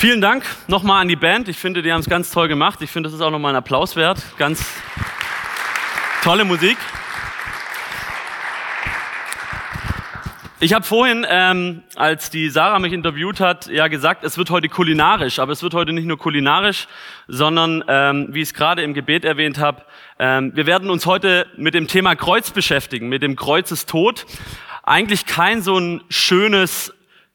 Vielen Dank nochmal an die Band. Ich finde, die haben es ganz toll gemacht. Ich finde, das ist auch nochmal ein Applaus wert. Ganz tolle Musik. Ich habe vorhin, ähm, als die Sarah mich interviewt hat, ja gesagt, es wird heute kulinarisch, aber es wird heute nicht nur kulinarisch, sondern, ähm, wie ich es gerade im Gebet erwähnt habe, ähm, wir werden uns heute mit dem Thema Kreuz beschäftigen, mit dem Kreuzestod. Eigentlich kein so ein schönes,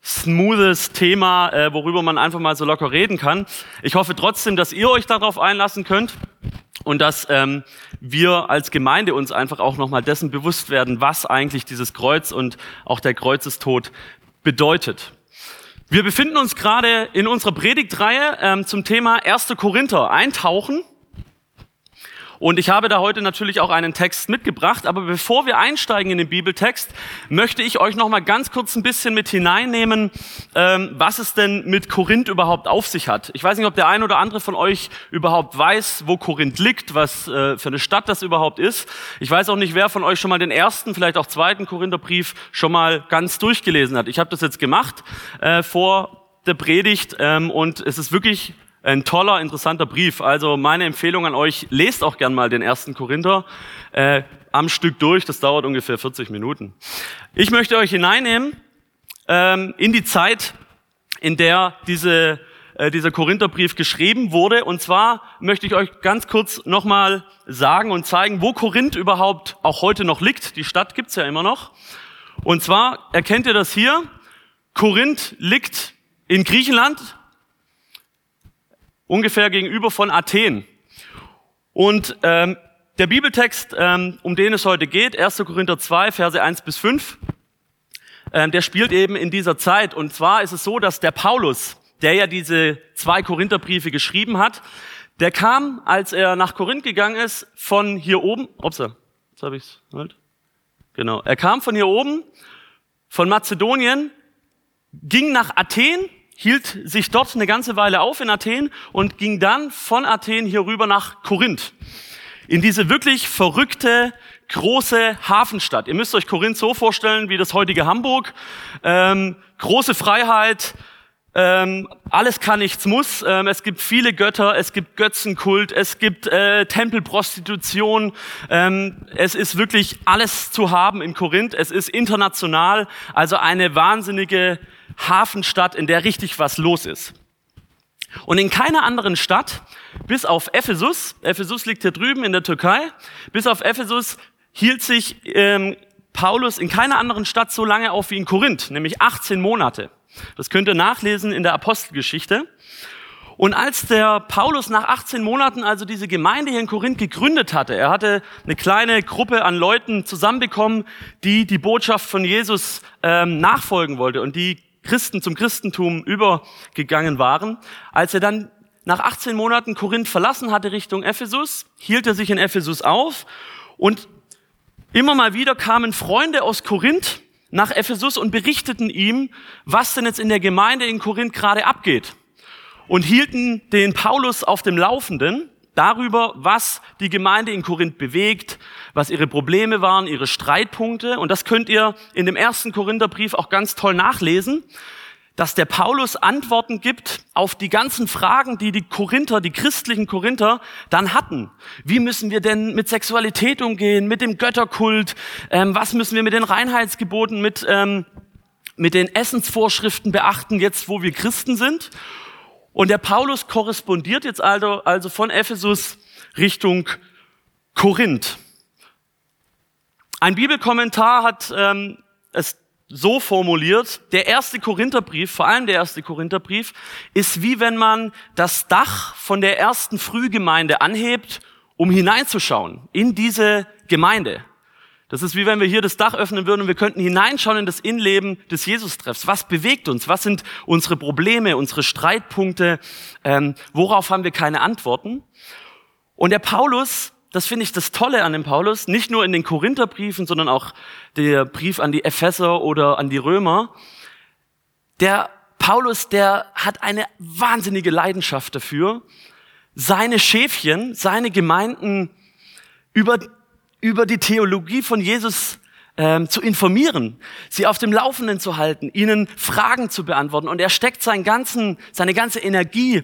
smoothes Thema, äh, worüber man einfach mal so locker reden kann. Ich hoffe trotzdem, dass ihr euch darauf einlassen könnt und dass ähm, wir als Gemeinde uns einfach auch nochmal dessen bewusst werden, was eigentlich dieses Kreuz und auch der Kreuzestod bedeutet. Wir befinden uns gerade in unserer Predigtreihe ähm, zum Thema 1. Korinther eintauchen. Und ich habe da heute natürlich auch einen Text mitgebracht. Aber bevor wir einsteigen in den Bibeltext, möchte ich euch noch mal ganz kurz ein bisschen mit hineinnehmen, ähm, was es denn mit Korinth überhaupt auf sich hat. Ich weiß nicht, ob der ein oder andere von euch überhaupt weiß, wo Korinth liegt, was äh, für eine Stadt das überhaupt ist. Ich weiß auch nicht, wer von euch schon mal den ersten, vielleicht auch zweiten Korintherbrief schon mal ganz durchgelesen hat. Ich habe das jetzt gemacht äh, vor der Predigt ähm, und es ist wirklich ein toller, interessanter Brief. Also meine Empfehlung an euch, lest auch gern mal den ersten Korinther äh, am Stück durch. Das dauert ungefähr 40 Minuten. Ich möchte euch hineinnehmen ähm, in die Zeit, in der diese, äh, dieser Korintherbrief geschrieben wurde. Und zwar möchte ich euch ganz kurz nochmal sagen und zeigen, wo Korinth überhaupt auch heute noch liegt. Die Stadt gibt's ja immer noch. Und zwar erkennt ihr das hier. Korinth liegt in Griechenland, ungefähr gegenüber von Athen. Und ähm, der Bibeltext, ähm, um den es heute geht, 1. Korinther 2, Verse 1 bis 5, ähm, der spielt eben in dieser Zeit. Und zwar ist es so, dass der Paulus, der ja diese zwei Korintherbriefe geschrieben hat, der kam, als er nach Korinth gegangen ist, von hier oben, upsa, jetzt habe ich's halt. Genau, er kam von hier oben, von Mazedonien, ging nach Athen hielt sich dort eine ganze Weile auf in Athen und ging dann von Athen hier rüber nach Korinth. In diese wirklich verrückte, große Hafenstadt. Ihr müsst euch Korinth so vorstellen wie das heutige Hamburg. Ähm, große Freiheit, ähm, alles kann, nichts muss. Ähm, es gibt viele Götter, es gibt Götzenkult, es gibt äh, Tempelprostitution. Ähm, es ist wirklich alles zu haben in Korinth. Es ist international, also eine wahnsinnige Hafenstadt, in der richtig was los ist. Und in keiner anderen Stadt, bis auf Ephesus, Ephesus liegt hier drüben in der Türkei, bis auf Ephesus hielt sich ähm, Paulus in keiner anderen Stadt so lange auf wie in Korinth, nämlich 18 Monate. Das könnt ihr nachlesen in der Apostelgeschichte. Und als der Paulus nach 18 Monaten also diese Gemeinde hier in Korinth gegründet hatte, er hatte eine kleine Gruppe an Leuten zusammenbekommen, die die Botschaft von Jesus ähm, nachfolgen wollte und die Christen zum Christentum übergegangen waren. Als er dann nach 18 Monaten Korinth verlassen hatte Richtung Ephesus, hielt er sich in Ephesus auf und immer mal wieder kamen Freunde aus Korinth nach Ephesus und berichteten ihm, was denn jetzt in der Gemeinde in Korinth gerade abgeht und hielten den Paulus auf dem Laufenden darüber, was die Gemeinde in Korinth bewegt, was ihre Probleme waren, ihre Streitpunkte. Und das könnt ihr in dem ersten Korintherbrief auch ganz toll nachlesen, dass der Paulus Antworten gibt auf die ganzen Fragen, die die Korinther, die christlichen Korinther dann hatten. Wie müssen wir denn mit Sexualität umgehen, mit dem Götterkult? Ähm, was müssen wir mit den Reinheitsgeboten, mit, ähm, mit den Essensvorschriften beachten, jetzt wo wir Christen sind? Und der Paulus korrespondiert jetzt also, also von Ephesus Richtung Korinth. Ein Bibelkommentar hat ähm, es so formuliert, der erste Korintherbrief, vor allem der erste Korintherbrief, ist wie wenn man das Dach von der ersten Frühgemeinde anhebt, um hineinzuschauen in diese Gemeinde. Das ist wie wenn wir hier das Dach öffnen würden und wir könnten hineinschauen in das Innenleben des Jesus-Treffs. Was bewegt uns? Was sind unsere Probleme, unsere Streitpunkte? Ähm, worauf haben wir keine Antworten? Und der Paulus, das finde ich das Tolle an dem Paulus, nicht nur in den Korintherbriefen, sondern auch der Brief an die Epheser oder an die Römer. Der Paulus, der hat eine wahnsinnige Leidenschaft dafür, seine Schäfchen, seine Gemeinden über über die Theologie von Jesus ähm, zu informieren, sie auf dem Laufenden zu halten, ihnen Fragen zu beantworten. Und er steckt seinen ganzen, seine ganze Energie,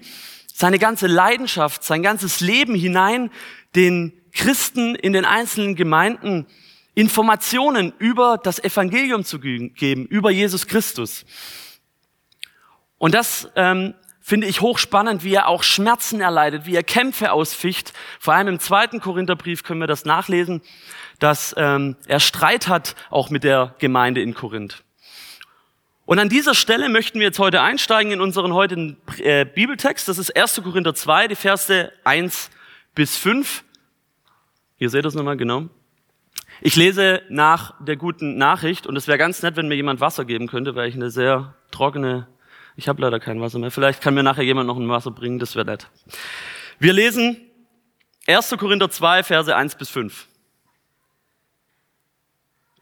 seine ganze Leidenschaft, sein ganzes Leben hinein, den Christen in den einzelnen Gemeinden Informationen über das Evangelium zu geben, über Jesus Christus. Und das ähm, finde ich hochspannend, wie er auch Schmerzen erleidet, wie er Kämpfe ausficht. Vor allem im zweiten Korintherbrief können wir das nachlesen, dass ähm, er Streit hat auch mit der Gemeinde in Korinth. Und an dieser Stelle möchten wir jetzt heute einsteigen in unseren heutigen äh, Bibeltext. Das ist 1. Korinther 2, die Verse 1 bis 5. Ihr seht das nochmal genau. Ich lese nach der guten Nachricht und es wäre ganz nett, wenn mir jemand Wasser geben könnte, weil ich eine sehr trockene, ich habe leider kein Wasser mehr. Vielleicht kann mir nachher jemand noch ein Wasser bringen, das wäre nett. Wir lesen 1. Korinther 2, Verse 1 bis 5.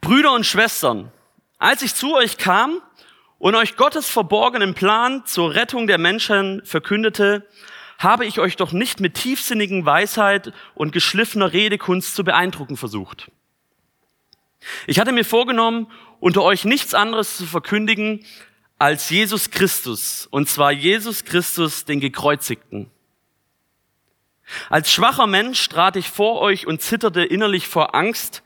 Brüder und Schwestern, als ich zu euch kam und euch Gottes verborgenen Plan zur Rettung der Menschen verkündete, habe ich euch doch nicht mit tiefsinnigen Weisheit und geschliffener Redekunst zu beeindrucken versucht. Ich hatte mir vorgenommen, unter euch nichts anderes zu verkündigen als Jesus Christus, und zwar Jesus Christus, den Gekreuzigten. Als schwacher Mensch trat ich vor euch und zitterte innerlich vor Angst.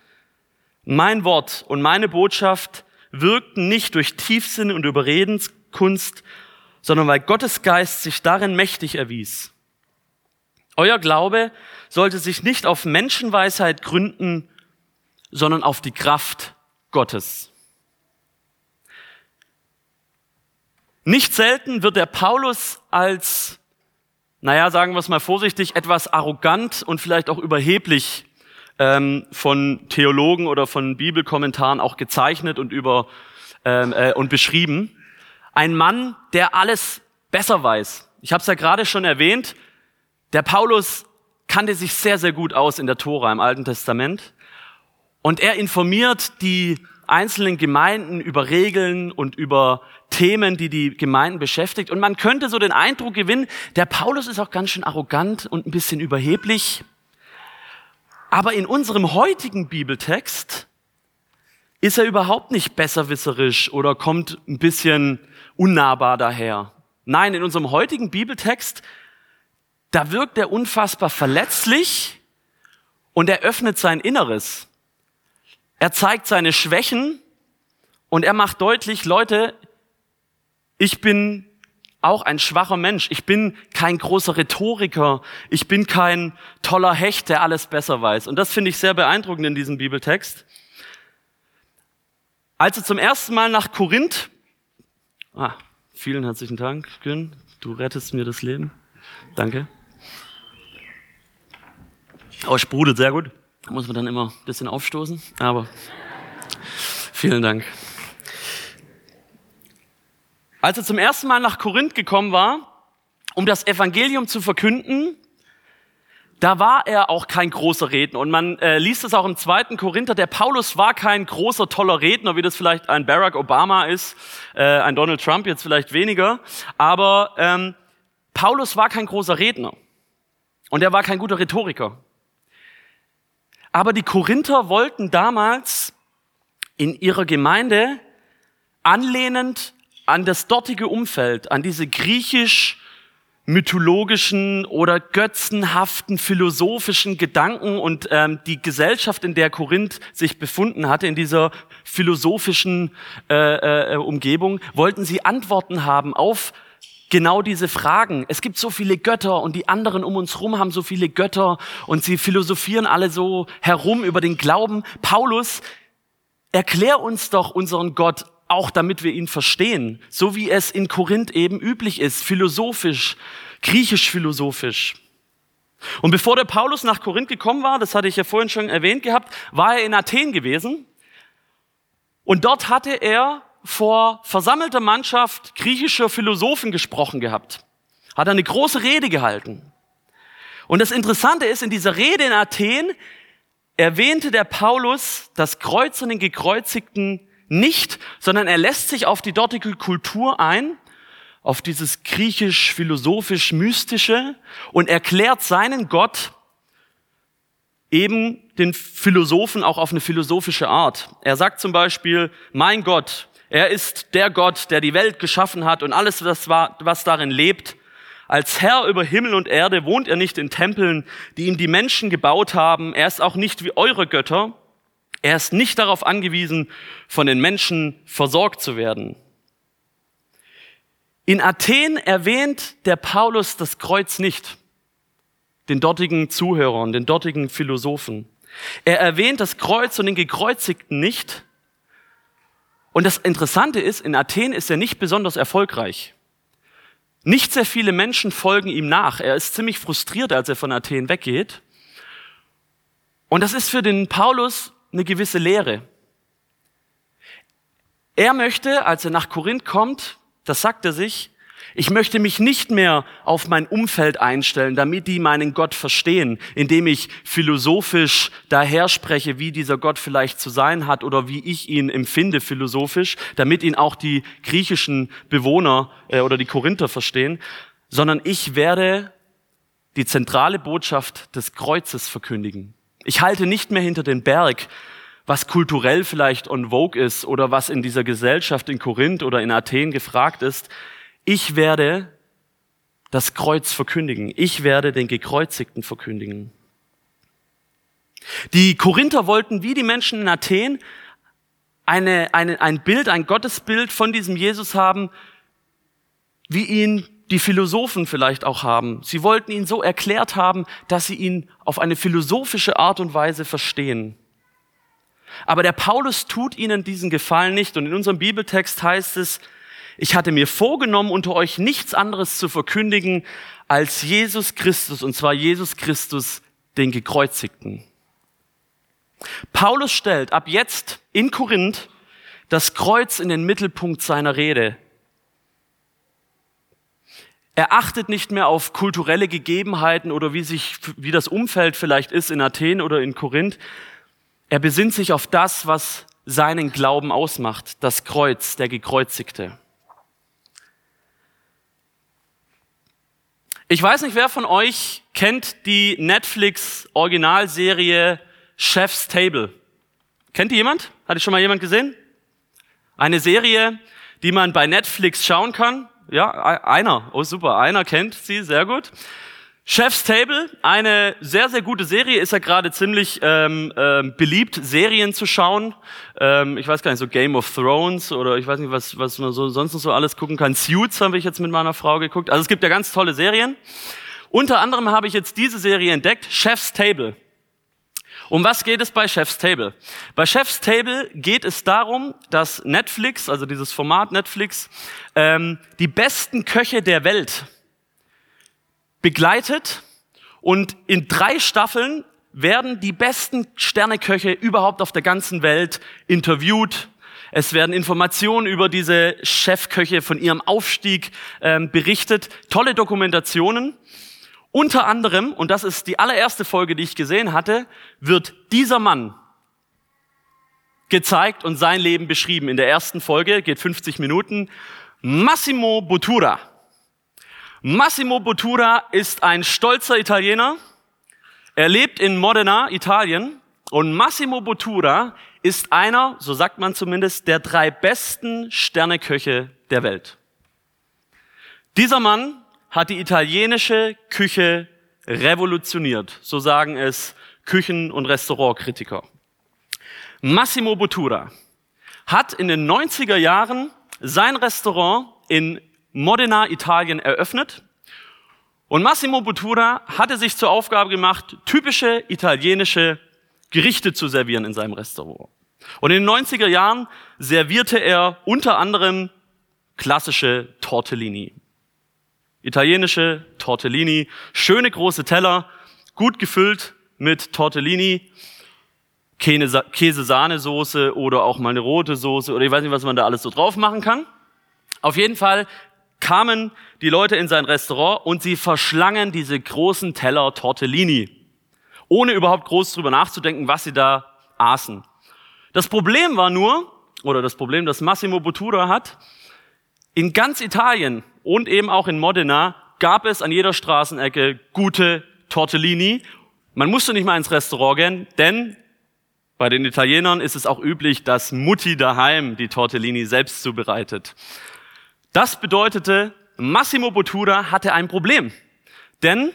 Mein Wort und meine Botschaft wirkten nicht durch Tiefsinn und Überredenskunst, sondern weil Gottes Geist sich darin mächtig erwies. Euer Glaube sollte sich nicht auf Menschenweisheit gründen, sondern auf die Kraft Gottes. Nicht selten wird der Paulus als, naja, sagen wir es mal vorsichtig, etwas arrogant und vielleicht auch überheblich ähm, von Theologen oder von Bibelkommentaren auch gezeichnet und über ähm, äh, und beschrieben. Ein Mann, der alles besser weiß. Ich habe es ja gerade schon erwähnt. Der Paulus kannte sich sehr, sehr gut aus in der Tora im Alten Testament. Und er informiert die einzelnen Gemeinden über Regeln und über Themen, die die Gemeinden beschäftigt. Und man könnte so den Eindruck gewinnen, der Paulus ist auch ganz schön arrogant und ein bisschen überheblich. Aber in unserem heutigen Bibeltext ist er überhaupt nicht besserwisserisch oder kommt ein bisschen unnahbar daher. Nein, in unserem heutigen Bibeltext, da wirkt er unfassbar verletzlich und er öffnet sein Inneres. Er zeigt seine Schwächen und er macht deutlich, Leute, ich bin auch ein schwacher Mensch. Ich bin kein großer Rhetoriker. Ich bin kein toller Hecht, der alles besser weiß. Und das finde ich sehr beeindruckend in diesem Bibeltext. Als er zum ersten Mal nach Korinth, ah, vielen herzlichen Dank, Gün, du rettest mir das Leben. Danke. Oh, sprudelt sehr gut. Muss man dann immer ein bisschen aufstoßen, aber vielen Dank. Als er zum ersten Mal nach Korinth gekommen war, um das Evangelium zu verkünden, da war er auch kein großer Redner. Und man äh, liest es auch im zweiten Korinther. Der Paulus war kein großer, toller Redner, wie das vielleicht ein Barack Obama ist, äh, ein Donald Trump jetzt vielleicht weniger. Aber ähm, Paulus war kein großer Redner. Und er war kein guter Rhetoriker. Aber die Korinther wollten damals in ihrer Gemeinde anlehnend an das dortige Umfeld, an diese griechisch mythologischen oder götzenhaften philosophischen Gedanken und ähm, die Gesellschaft, in der Korinth sich befunden hatte, in dieser philosophischen äh, äh, Umgebung, wollten sie Antworten haben auf genau diese Fragen. Es gibt so viele Götter und die anderen um uns herum haben so viele Götter und sie philosophieren alle so herum über den Glauben. Paulus, erklär uns doch unseren Gott auch damit wir ihn verstehen, so wie es in Korinth eben üblich ist, philosophisch, griechisch philosophisch. Und bevor der Paulus nach Korinth gekommen war, das hatte ich ja vorhin schon erwähnt gehabt, war er in Athen gewesen. Und dort hatte er vor versammelter Mannschaft griechischer Philosophen gesprochen gehabt. Hat eine große Rede gehalten. Und das Interessante ist, in dieser Rede in Athen erwähnte der Paulus das Kreuz und den Gekreuzigten nicht, sondern er lässt sich auf die dortige Kultur ein, auf dieses griechisch-philosophisch-mystische und erklärt seinen Gott eben den Philosophen auch auf eine philosophische Art. Er sagt zum Beispiel, mein Gott, er ist der Gott, der die Welt geschaffen hat und alles, was darin lebt. Als Herr über Himmel und Erde wohnt er nicht in Tempeln, die ihm die Menschen gebaut haben. Er ist auch nicht wie eure Götter. Er ist nicht darauf angewiesen, von den Menschen versorgt zu werden. In Athen erwähnt der Paulus das Kreuz nicht, den dortigen Zuhörern, den dortigen Philosophen. Er erwähnt das Kreuz und den Gekreuzigten nicht. Und das Interessante ist, in Athen ist er nicht besonders erfolgreich. Nicht sehr viele Menschen folgen ihm nach. Er ist ziemlich frustriert, als er von Athen weggeht. Und das ist für den Paulus eine gewisse Lehre. Er möchte, als er nach Korinth kommt, das sagt er sich, ich möchte mich nicht mehr auf mein Umfeld einstellen, damit die meinen Gott verstehen, indem ich philosophisch daher spreche, wie dieser Gott vielleicht zu sein hat oder wie ich ihn empfinde philosophisch, damit ihn auch die griechischen Bewohner äh, oder die Korinther verstehen, sondern ich werde die zentrale Botschaft des Kreuzes verkündigen. Ich halte nicht mehr hinter den Berg, was kulturell vielleicht on vogue ist oder was in dieser Gesellschaft in Korinth oder in Athen gefragt ist. Ich werde das Kreuz verkündigen. Ich werde den Gekreuzigten verkündigen. Die Korinther wollten wie die Menschen in Athen eine, eine, ein Bild, ein Gottesbild von diesem Jesus haben, wie ihn die Philosophen vielleicht auch haben. Sie wollten ihn so erklärt haben, dass sie ihn auf eine philosophische Art und Weise verstehen. Aber der Paulus tut ihnen diesen Gefallen nicht. Und in unserem Bibeltext heißt es, ich hatte mir vorgenommen, unter euch nichts anderes zu verkündigen als Jesus Christus, und zwar Jesus Christus, den Gekreuzigten. Paulus stellt ab jetzt in Korinth das Kreuz in den Mittelpunkt seiner Rede. Er achtet nicht mehr auf kulturelle Gegebenheiten oder wie sich, wie das Umfeld vielleicht ist in Athen oder in Korinth. Er besinnt sich auf das, was seinen Glauben ausmacht, das Kreuz, der Gekreuzigte. Ich weiß nicht, wer von euch kennt die Netflix Originalserie Chef's Table. Kennt die jemand? Hat die schon mal jemand gesehen? Eine Serie, die man bei Netflix schauen kann. Ja, einer. Oh super, einer kennt sie, sehr gut. Chef's Table, eine sehr, sehr gute Serie, ist ja gerade ziemlich ähm, ähm, beliebt, Serien zu schauen. Ähm, ich weiß gar nicht, so Game of Thrones oder ich weiß nicht, was, was man so sonst noch so alles gucken kann. Suits habe ich jetzt mit meiner Frau geguckt. Also es gibt ja ganz tolle Serien. Unter anderem habe ich jetzt diese Serie entdeckt, Chef's Table. Um was geht es bei Chef's Table? Bei Chef's Table geht es darum, dass Netflix, also dieses Format Netflix, ähm, die besten Köche der Welt begleitet und in drei Staffeln werden die besten Sterneköche überhaupt auf der ganzen Welt interviewt. Es werden Informationen über diese Chefköche von ihrem Aufstieg ähm, berichtet. Tolle Dokumentationen. Unter anderem, und das ist die allererste Folge, die ich gesehen hatte, wird dieser Mann gezeigt und sein Leben beschrieben. In der ersten Folge geht 50 Minuten. Massimo Bottura. Massimo Bottura ist ein stolzer Italiener. Er lebt in Modena, Italien. Und Massimo Bottura ist einer, so sagt man zumindest, der drei besten Sterneköche der Welt. Dieser Mann hat die italienische Küche revolutioniert. So sagen es Küchen- und Restaurantkritiker. Massimo Bottura hat in den 90er Jahren sein Restaurant in Modena, Italien eröffnet. Und Massimo Bottura hatte sich zur Aufgabe gemacht, typische italienische Gerichte zu servieren in seinem Restaurant. Und in den 90er Jahren servierte er unter anderem klassische Tortellini. Italienische Tortellini, schöne große Teller, gut gefüllt mit Tortellini, Käse-Sahnesoße oder auch mal eine rote Soße oder ich weiß nicht, was man da alles so drauf machen kann. Auf jeden Fall kamen die Leute in sein Restaurant und sie verschlangen diese großen Teller Tortellini, ohne überhaupt groß drüber nachzudenken, was sie da aßen. Das Problem war nur, oder das Problem, das Massimo Bottura hat, in ganz Italien und eben auch in Modena gab es an jeder Straßenecke gute Tortellini Man musste nicht mal ins Restaurant gehen, denn bei den Italienern ist es auch üblich, dass Mutti daheim die Tortellini selbst zubereitet. Das bedeutete, Massimo Bottura hatte ein Problem, denn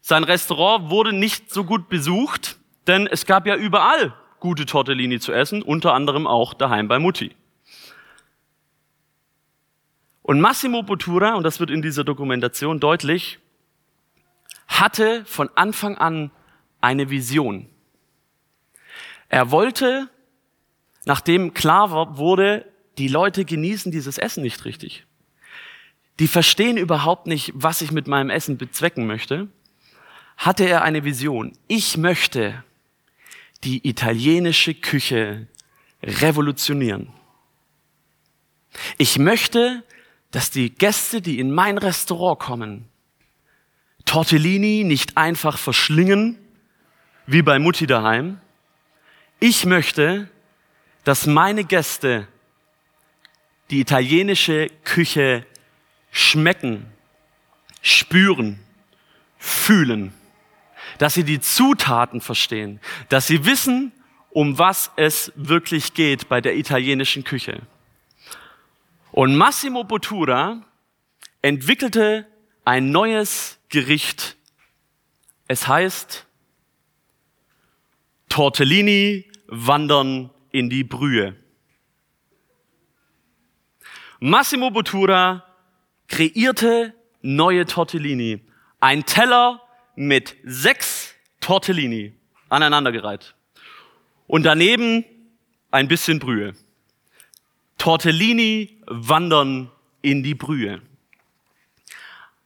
sein Restaurant wurde nicht so gut besucht, denn es gab ja überall gute Tortellini zu essen, unter anderem auch daheim bei Mutti. Und Massimo Bottura, und das wird in dieser Dokumentation deutlich, hatte von Anfang an eine Vision. Er wollte, nachdem klar wurde, die Leute genießen dieses Essen nicht richtig. Die verstehen überhaupt nicht, was ich mit meinem Essen bezwecken möchte. Hatte er eine Vision. Ich möchte die italienische Küche revolutionieren. Ich möchte, dass die Gäste, die in mein Restaurant kommen, Tortellini nicht einfach verschlingen, wie bei Mutti daheim. Ich möchte, dass meine Gäste die italienische Küche schmecken, spüren, fühlen, dass sie die Zutaten verstehen, dass sie wissen, um was es wirklich geht bei der italienischen Küche. Und Massimo Bottura entwickelte ein neues Gericht. Es heißt Tortellini wandern in die Brühe. Massimo Bottura kreierte neue Tortellini. Ein Teller mit sechs Tortellini aneinandergereiht. Und daneben ein bisschen Brühe. Tortellini wandern in die Brühe.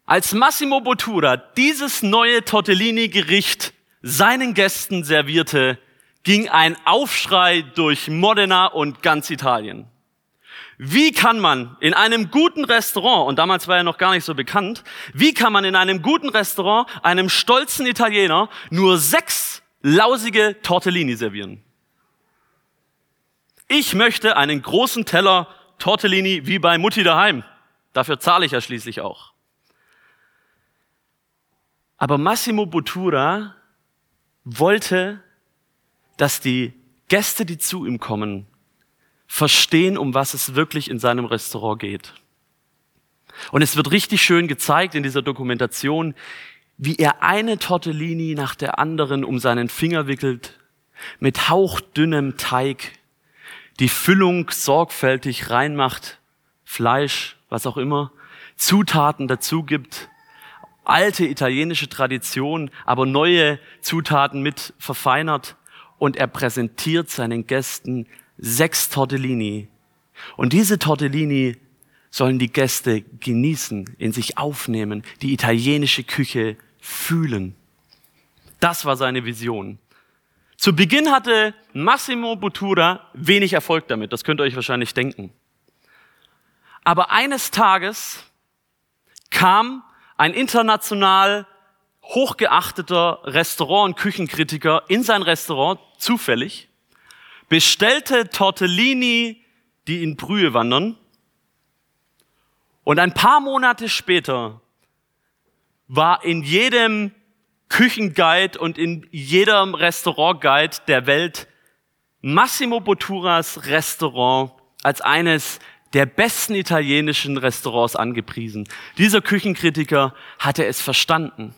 Als Massimo Bottura dieses neue Tortellini-Gericht seinen Gästen servierte, ging ein Aufschrei durch Modena und ganz Italien. Wie kann man in einem guten Restaurant, und damals war er noch gar nicht so bekannt, wie kann man in einem guten Restaurant einem stolzen Italiener nur sechs lausige Tortellini servieren? Ich möchte einen großen Teller Tortellini wie bei Mutti daheim. Dafür zahle ich ja schließlich auch. Aber Massimo Bottura wollte, dass die Gäste, die zu ihm kommen, verstehen, um was es wirklich in seinem Restaurant geht. Und es wird richtig schön gezeigt in dieser Dokumentation, wie er eine Tortellini nach der anderen um seinen Finger wickelt, mit hauchdünnem Teig, die Füllung sorgfältig reinmacht, Fleisch, was auch immer, Zutaten dazu gibt, alte italienische Tradition, aber neue Zutaten mit verfeinert und er präsentiert seinen Gästen sechs Tortellini. Und diese Tortellini sollen die Gäste genießen, in sich aufnehmen, die italienische Küche fühlen. Das war seine Vision. Zu Beginn hatte Massimo Bottura wenig Erfolg damit, das könnt ihr euch wahrscheinlich denken. Aber eines Tages kam ein international hochgeachteter Restaurant- und Küchenkritiker in sein Restaurant zufällig, bestellte Tortellini, die in Brühe wandern. Und ein paar Monate später war in jedem Küchenguide und in jedem Restaurantguide der Welt Massimo Botturas Restaurant als eines der besten italienischen Restaurants angepriesen. Dieser Küchenkritiker hatte es verstanden.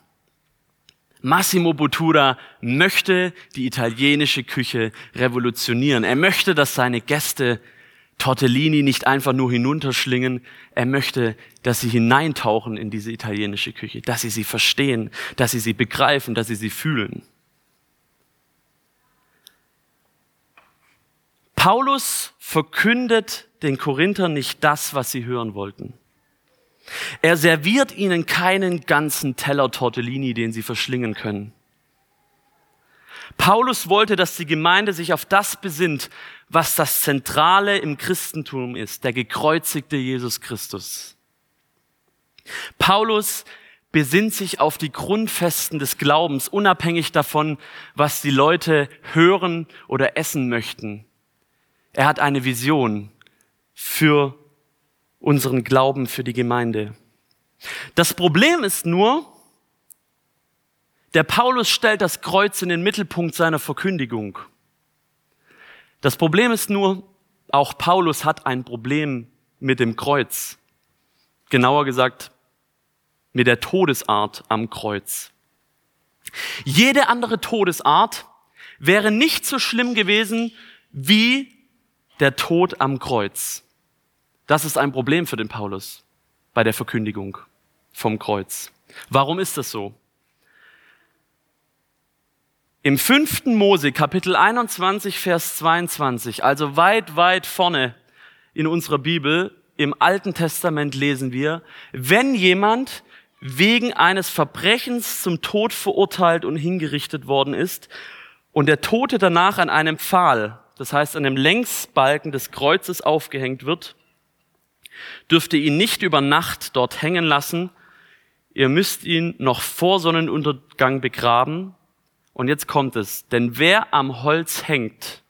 Massimo Bottura möchte die italienische Küche revolutionieren. Er möchte, dass seine Gäste Tortellini nicht einfach nur hinunterschlingen. Er möchte, dass sie hineintauchen in diese italienische Küche, dass sie sie verstehen, dass sie sie begreifen, dass sie sie fühlen. Paulus verkündet den Korinthern nicht das, was sie hören wollten. Er serviert ihnen keinen ganzen Teller Tortellini, den sie verschlingen können. Paulus wollte, dass die Gemeinde sich auf das besinnt, was das Zentrale im Christentum ist, der gekreuzigte Jesus Christus. Paulus besinnt sich auf die Grundfesten des Glaubens, unabhängig davon, was die Leute hören oder essen möchten. Er hat eine Vision für unseren Glauben, für die Gemeinde. Das Problem ist nur, Der Paulus stellt das Kreuz in den Mittelpunkt seiner Verkündigung. Das Problem ist nur, auch Paulus hat ein Problem mit dem Kreuz. Genauer gesagt, mit der Todesart am Kreuz. Jede andere Todesart wäre nicht so schlimm gewesen wie der Tod am Kreuz. Das ist ein Problem für den Paulus bei der Verkündigung vom Kreuz. Warum ist das so? Im fünften Mose, Kapitel 21, Vers 22, also weit, weit vorne in unserer Bibel, im Alten Testament lesen wir, wenn jemand wegen eines Verbrechens zum Tod verurteilt und hingerichtet worden ist und der Tote danach an einem Pfahl, das heißt an einem Längsbalken des Kreuzes aufgehängt wird, dürfte ihn nicht über Nacht dort hängen lassen, ihr müsst ihn noch vor Sonnenuntergang begraben, und jetzt kommt es, denn wer am Holz hängt,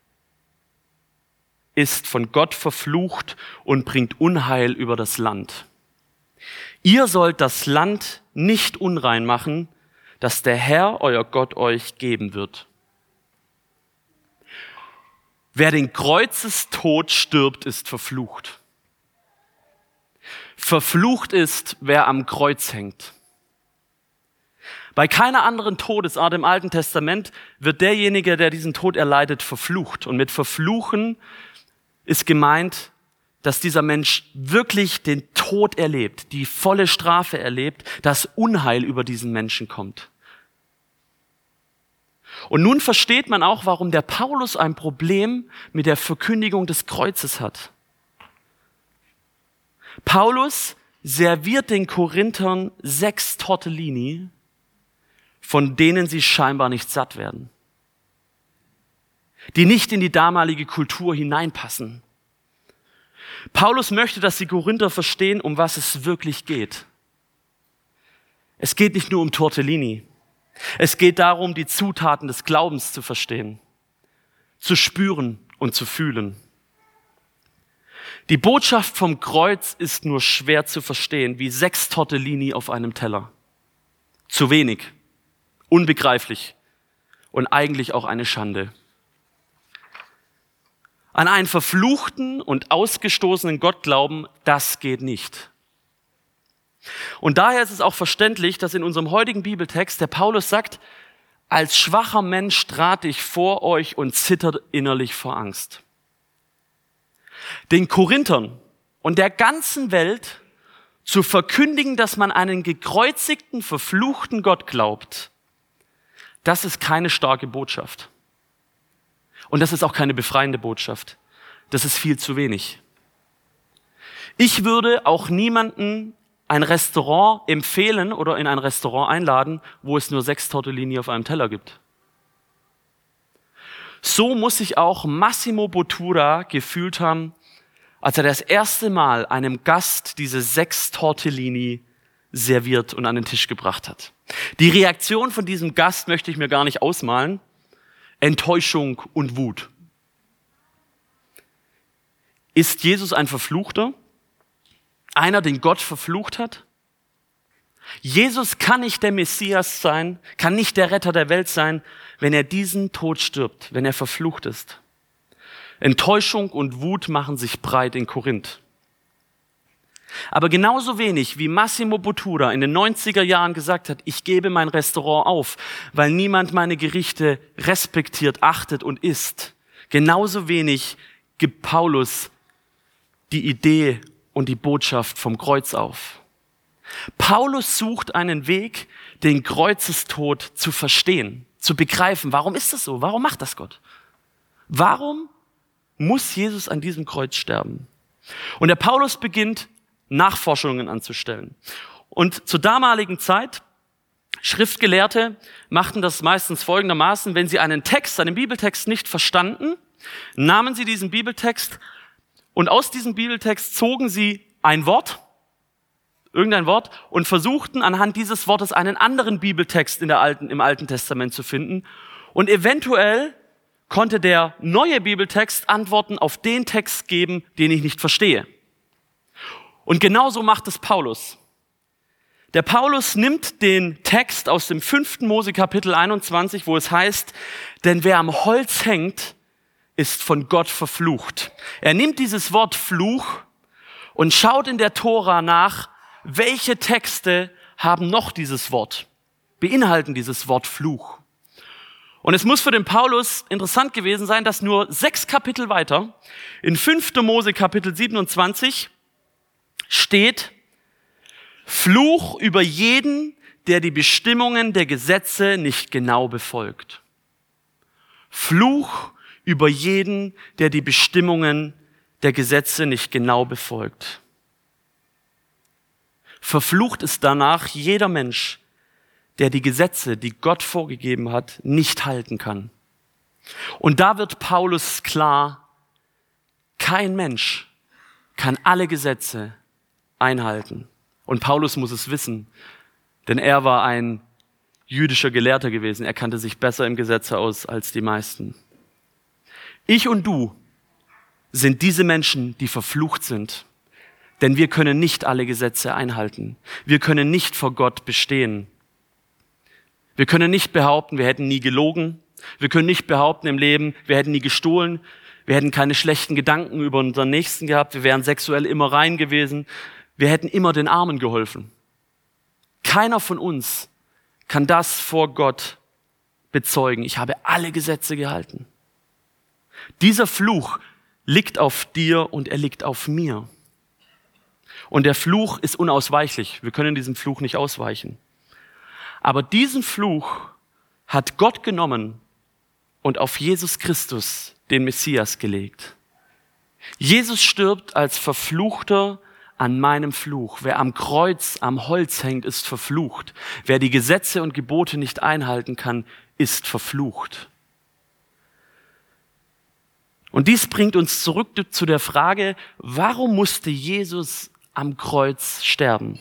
ist von Gott verflucht und bringt Unheil über das Land. Ihr sollt das Land nicht unrein machen, das der Herr, euer Gott, euch geben wird. Wer den Kreuzestod stirbt, ist verflucht. Verflucht ist, wer am Kreuz hängt. Bei keiner anderen Todesart im Alten Testament wird derjenige, der diesen Tod erleidet, verflucht. Und mit verfluchen ist gemeint, dass dieser Mensch wirklich den Tod erlebt, die volle Strafe erlebt, dass Unheil über diesen Menschen kommt. Und nun versteht man auch, warum der Paulus ein Problem mit der Verkündigung des Kreuzes hat. Paulus serviert den Korinthern sechs Tortellini von denen sie scheinbar nicht satt werden, die nicht in die damalige Kultur hineinpassen. Paulus möchte, dass die Korinther verstehen, um was es wirklich geht. Es geht nicht nur um Tortellini. Es geht darum, die Zutaten des Glaubens zu verstehen, zu spüren und zu fühlen. Die Botschaft vom Kreuz ist nur schwer zu verstehen, wie sechs Tortellini auf einem Teller. Zu wenig unbegreiflich und eigentlich auch eine Schande. An einen verfluchten und ausgestoßenen Gott glauben, das geht nicht. Und daher ist es auch verständlich, dass in unserem heutigen Bibeltext der Paulus sagt, als schwacher Mensch trat ich vor euch und zittert innerlich vor Angst. Den Korinthern und der ganzen Welt zu verkündigen, dass man einen gekreuzigten, verfluchten Gott glaubt, das ist keine starke Botschaft. Und das ist auch keine befreiende Botschaft. Das ist viel zu wenig. Ich würde auch niemanden ein Restaurant empfehlen oder in ein Restaurant einladen, wo es nur sechs Tortellini auf einem Teller gibt. So muss sich auch Massimo Bottura gefühlt haben, als er das erste Mal einem Gast diese sechs Tortellini serviert und an den Tisch gebracht hat. Die Reaktion von diesem Gast möchte ich mir gar nicht ausmalen. Enttäuschung und Wut. Ist Jesus ein Verfluchter? Einer, den Gott verflucht hat? Jesus kann nicht der Messias sein, kann nicht der Retter der Welt sein, wenn er diesen Tod stirbt, wenn er verflucht ist. Enttäuschung und Wut machen sich breit in Korinth. Aber genauso wenig wie Massimo Bottura in den 90er Jahren gesagt hat, ich gebe mein Restaurant auf, weil niemand meine Gerichte respektiert, achtet und isst, genauso wenig gibt Paulus die Idee und die Botschaft vom Kreuz auf. Paulus sucht einen Weg, den Kreuzestod zu verstehen, zu begreifen. Warum ist das so? Warum macht das Gott? Warum muss Jesus an diesem Kreuz sterben? Und der Paulus beginnt Nachforschungen anzustellen. Und zur damaligen Zeit, Schriftgelehrte machten das meistens folgendermaßen, wenn sie einen Text, einen Bibeltext nicht verstanden, nahmen sie diesen Bibeltext und aus diesem Bibeltext zogen sie ein Wort, irgendein Wort, und versuchten anhand dieses Wortes einen anderen Bibeltext in der Alten, im Alten Testament zu finden. Und eventuell konnte der neue Bibeltext Antworten auf den Text geben, den ich nicht verstehe. Und genauso macht es Paulus. Der Paulus nimmt den Text aus dem fünften Mose Kapitel 21, wo es heißt, denn wer am Holz hängt, ist von Gott verflucht. Er nimmt dieses Wort Fluch und schaut in der Tora nach, welche Texte haben noch dieses Wort, beinhalten dieses Wort Fluch. Und es muss für den Paulus interessant gewesen sein, dass nur sechs Kapitel weiter, in 5. Mose Kapitel 27, steht, Fluch über jeden, der die Bestimmungen der Gesetze nicht genau befolgt. Fluch über jeden, der die Bestimmungen der Gesetze nicht genau befolgt. Verflucht ist danach jeder Mensch, der die Gesetze, die Gott vorgegeben hat, nicht halten kann. Und da wird Paulus klar, kein Mensch kann alle Gesetze einhalten. Und Paulus muss es wissen, denn er war ein jüdischer Gelehrter gewesen. Er kannte sich besser im Gesetze aus als die meisten. Ich und du sind diese Menschen, die verflucht sind. Denn wir können nicht alle Gesetze einhalten. Wir können nicht vor Gott bestehen. Wir können nicht behaupten, wir hätten nie gelogen. Wir können nicht behaupten im Leben, wir hätten nie gestohlen. Wir hätten keine schlechten Gedanken über unseren Nächsten gehabt. Wir wären sexuell immer rein gewesen wir hätten immer den Armen geholfen. Keiner von uns kann das vor Gott bezeugen. Ich habe alle Gesetze gehalten. Dieser Fluch liegt auf dir und er liegt auf mir. Und der Fluch ist unausweichlich. Wir können diesem Fluch nicht ausweichen. Aber diesen Fluch hat Gott genommen und auf Jesus Christus, den Messias, gelegt. Jesus stirbt als verfluchter an meinem Fluch. Wer am Kreuz, am Holz hängt, ist verflucht. Wer die Gesetze und Gebote nicht einhalten kann, ist verflucht. Und dies bringt uns zurück zu der Frage, warum musste Jesus am Kreuz sterben?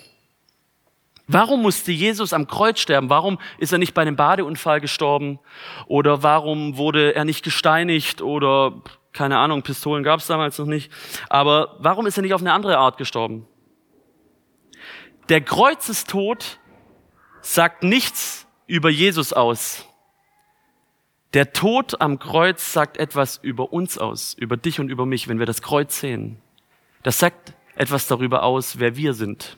Warum musste Jesus am Kreuz sterben? Warum ist er nicht bei einem Badeunfall gestorben? Oder warum wurde er nicht gesteinigt oder keine Ahnung, Pistolen gab es damals noch nicht. Aber warum ist er nicht auf eine andere Art gestorben? Der Kreuzestod sagt nichts über Jesus aus. Der Tod am Kreuz sagt etwas über uns aus, über dich und über mich, wenn wir das Kreuz sehen. Das sagt etwas darüber aus, wer wir sind.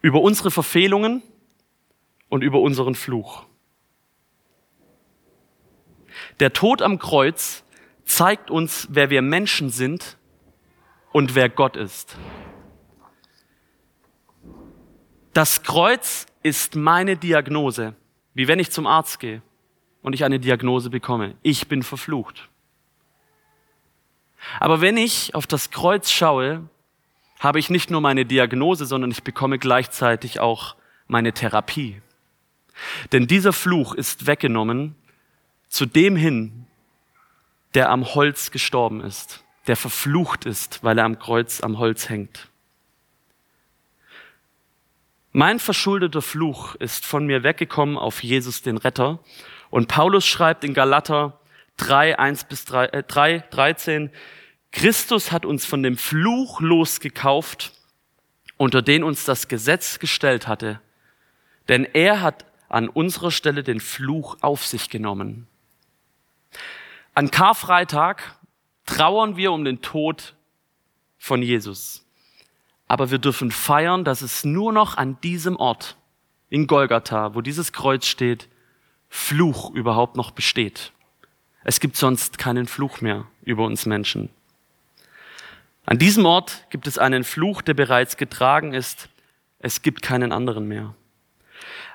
Über unsere Verfehlungen und über unseren Fluch. Der Tod am Kreuz zeigt uns, wer wir Menschen sind und wer Gott ist. Das Kreuz ist meine Diagnose, wie wenn ich zum Arzt gehe und ich eine Diagnose bekomme. Ich bin verflucht. Aber wenn ich auf das Kreuz schaue, habe ich nicht nur meine Diagnose, sondern ich bekomme gleichzeitig auch meine Therapie. Denn dieser Fluch ist weggenommen zu dem hin, der am Holz gestorben ist, der verflucht ist, weil er am Kreuz am Holz hängt. Mein verschuldeter Fluch ist von mir weggekommen auf Jesus den Retter. Und Paulus schreibt in Galater 3, 1 bis 3, äh, 3 13, Christus hat uns von dem Fluch losgekauft, unter den uns das Gesetz gestellt hatte. Denn er hat an unserer Stelle den Fluch auf sich genommen. An Karfreitag trauern wir um den Tod von Jesus. Aber wir dürfen feiern, dass es nur noch an diesem Ort, in Golgatha, wo dieses Kreuz steht, Fluch überhaupt noch besteht. Es gibt sonst keinen Fluch mehr über uns Menschen. An diesem Ort gibt es einen Fluch, der bereits getragen ist. Es gibt keinen anderen mehr.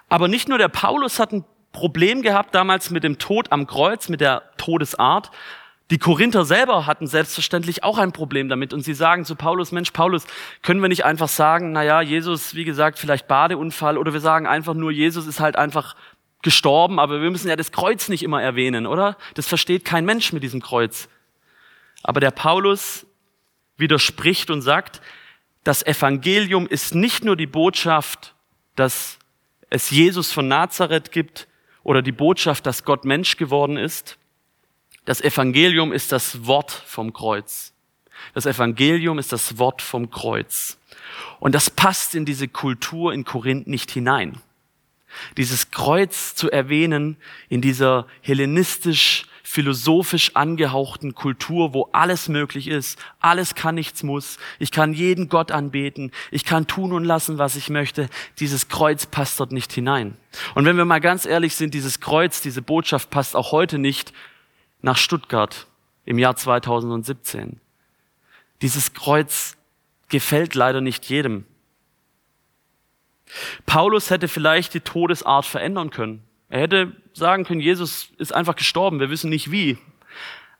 Aber nicht nur der Paulus hat ein Problem gehabt damals mit dem Tod am Kreuz, mit der Todesart. Die Korinther selber hatten selbstverständlich auch ein Problem damit und sie sagen zu Paulus, Mensch, Paulus, können wir nicht einfach sagen, na ja, Jesus, wie gesagt, vielleicht Badeunfall oder wir sagen einfach nur, Jesus ist halt einfach gestorben, aber wir müssen ja das Kreuz nicht immer erwähnen, oder? Das versteht kein Mensch mit diesem Kreuz. Aber der Paulus widerspricht und sagt, das Evangelium ist nicht nur die Botschaft, dass es Jesus von Nazareth gibt, oder die Botschaft, dass Gott Mensch geworden ist. Das Evangelium ist das Wort vom Kreuz. Das Evangelium ist das Wort vom Kreuz. Und das passt in diese Kultur in Korinth nicht hinein. Dieses Kreuz zu erwähnen in dieser hellenistisch philosophisch angehauchten Kultur, wo alles möglich ist, alles kann, nichts muss, ich kann jeden Gott anbeten, ich kann tun und lassen, was ich möchte, dieses Kreuz passt dort nicht hinein. Und wenn wir mal ganz ehrlich sind, dieses Kreuz, diese Botschaft passt auch heute nicht nach Stuttgart im Jahr 2017. Dieses Kreuz gefällt leider nicht jedem. Paulus hätte vielleicht die Todesart verändern können. Er hätte sagen können, Jesus ist einfach gestorben, wir wissen nicht wie.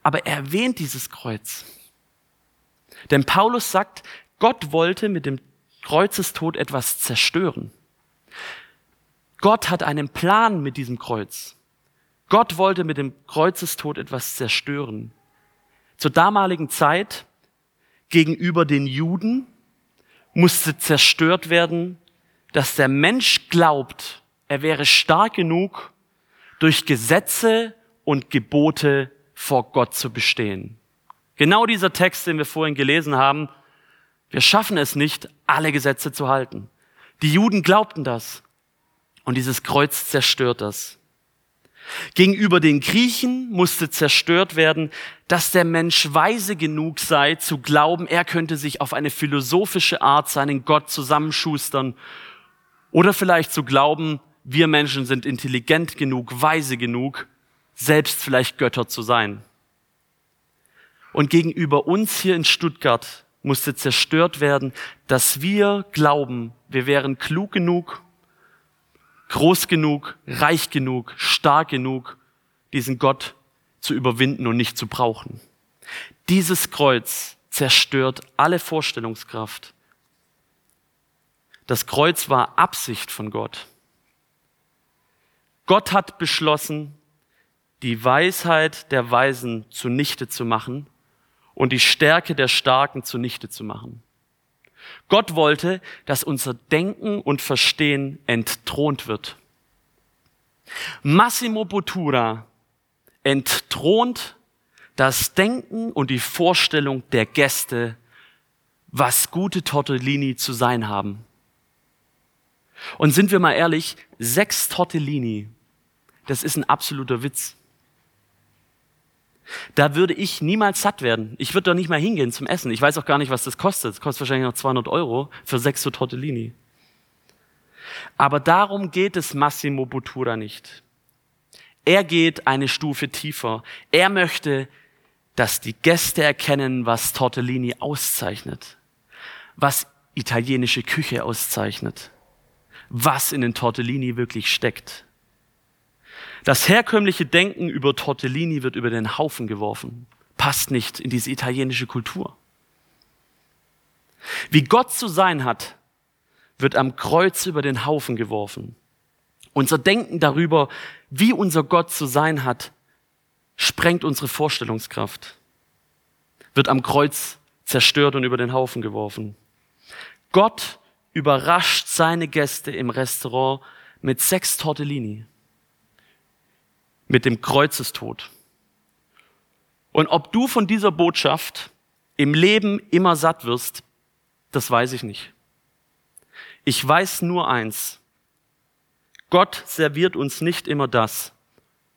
Aber er erwähnt dieses Kreuz. Denn Paulus sagt, Gott wollte mit dem Kreuzestod etwas zerstören. Gott hat einen Plan mit diesem Kreuz. Gott wollte mit dem Kreuzestod etwas zerstören. Zur damaligen Zeit gegenüber den Juden musste zerstört werden, dass der Mensch glaubt, er wäre stark genug, durch Gesetze und Gebote vor Gott zu bestehen. Genau dieser Text, den wir vorhin gelesen haben, wir schaffen es nicht, alle Gesetze zu halten. Die Juden glaubten das und dieses Kreuz zerstört das. Gegenüber den Griechen musste zerstört werden, dass der Mensch weise genug sei, zu glauben, er könnte sich auf eine philosophische Art seinen Gott zusammenschustern oder vielleicht zu glauben, wir Menschen sind intelligent genug, weise genug, selbst vielleicht Götter zu sein. Und gegenüber uns hier in Stuttgart musste zerstört werden, dass wir glauben, wir wären klug genug, groß genug, reich genug, stark genug, diesen Gott zu überwinden und nicht zu brauchen. Dieses Kreuz zerstört alle Vorstellungskraft. Das Kreuz war Absicht von Gott. Gott hat beschlossen, die Weisheit der Weisen zunichte zu machen und die Stärke der Starken zunichte zu machen. Gott wollte, dass unser Denken und Verstehen entthront wird. Massimo Bottura entthront das Denken und die Vorstellung der Gäste, was gute Tortellini zu sein haben. Und sind wir mal ehrlich, sechs Tortellini, das ist ein absoluter Witz. Da würde ich niemals satt werden. Ich würde doch nicht mal hingehen zum Essen. Ich weiß auch gar nicht, was das kostet. Es kostet wahrscheinlich noch 200 Euro für sechs so Tortellini. Aber darum geht es Massimo Bottura nicht. Er geht eine Stufe tiefer. Er möchte, dass die Gäste erkennen, was Tortellini auszeichnet, was italienische Küche auszeichnet was in den Tortellini wirklich steckt. Das herkömmliche Denken über Tortellini wird über den Haufen geworfen. Passt nicht in diese italienische Kultur. Wie Gott zu sein hat, wird am Kreuz über den Haufen geworfen. Unser Denken darüber, wie unser Gott zu sein hat, sprengt unsere Vorstellungskraft, wird am Kreuz zerstört und über den Haufen geworfen. Gott überrascht seine Gäste im Restaurant mit sechs Tortellini, mit dem Kreuzestod. Und ob du von dieser Botschaft im Leben immer satt wirst, das weiß ich nicht. Ich weiß nur eins. Gott serviert uns nicht immer das,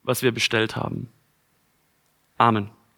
was wir bestellt haben. Amen.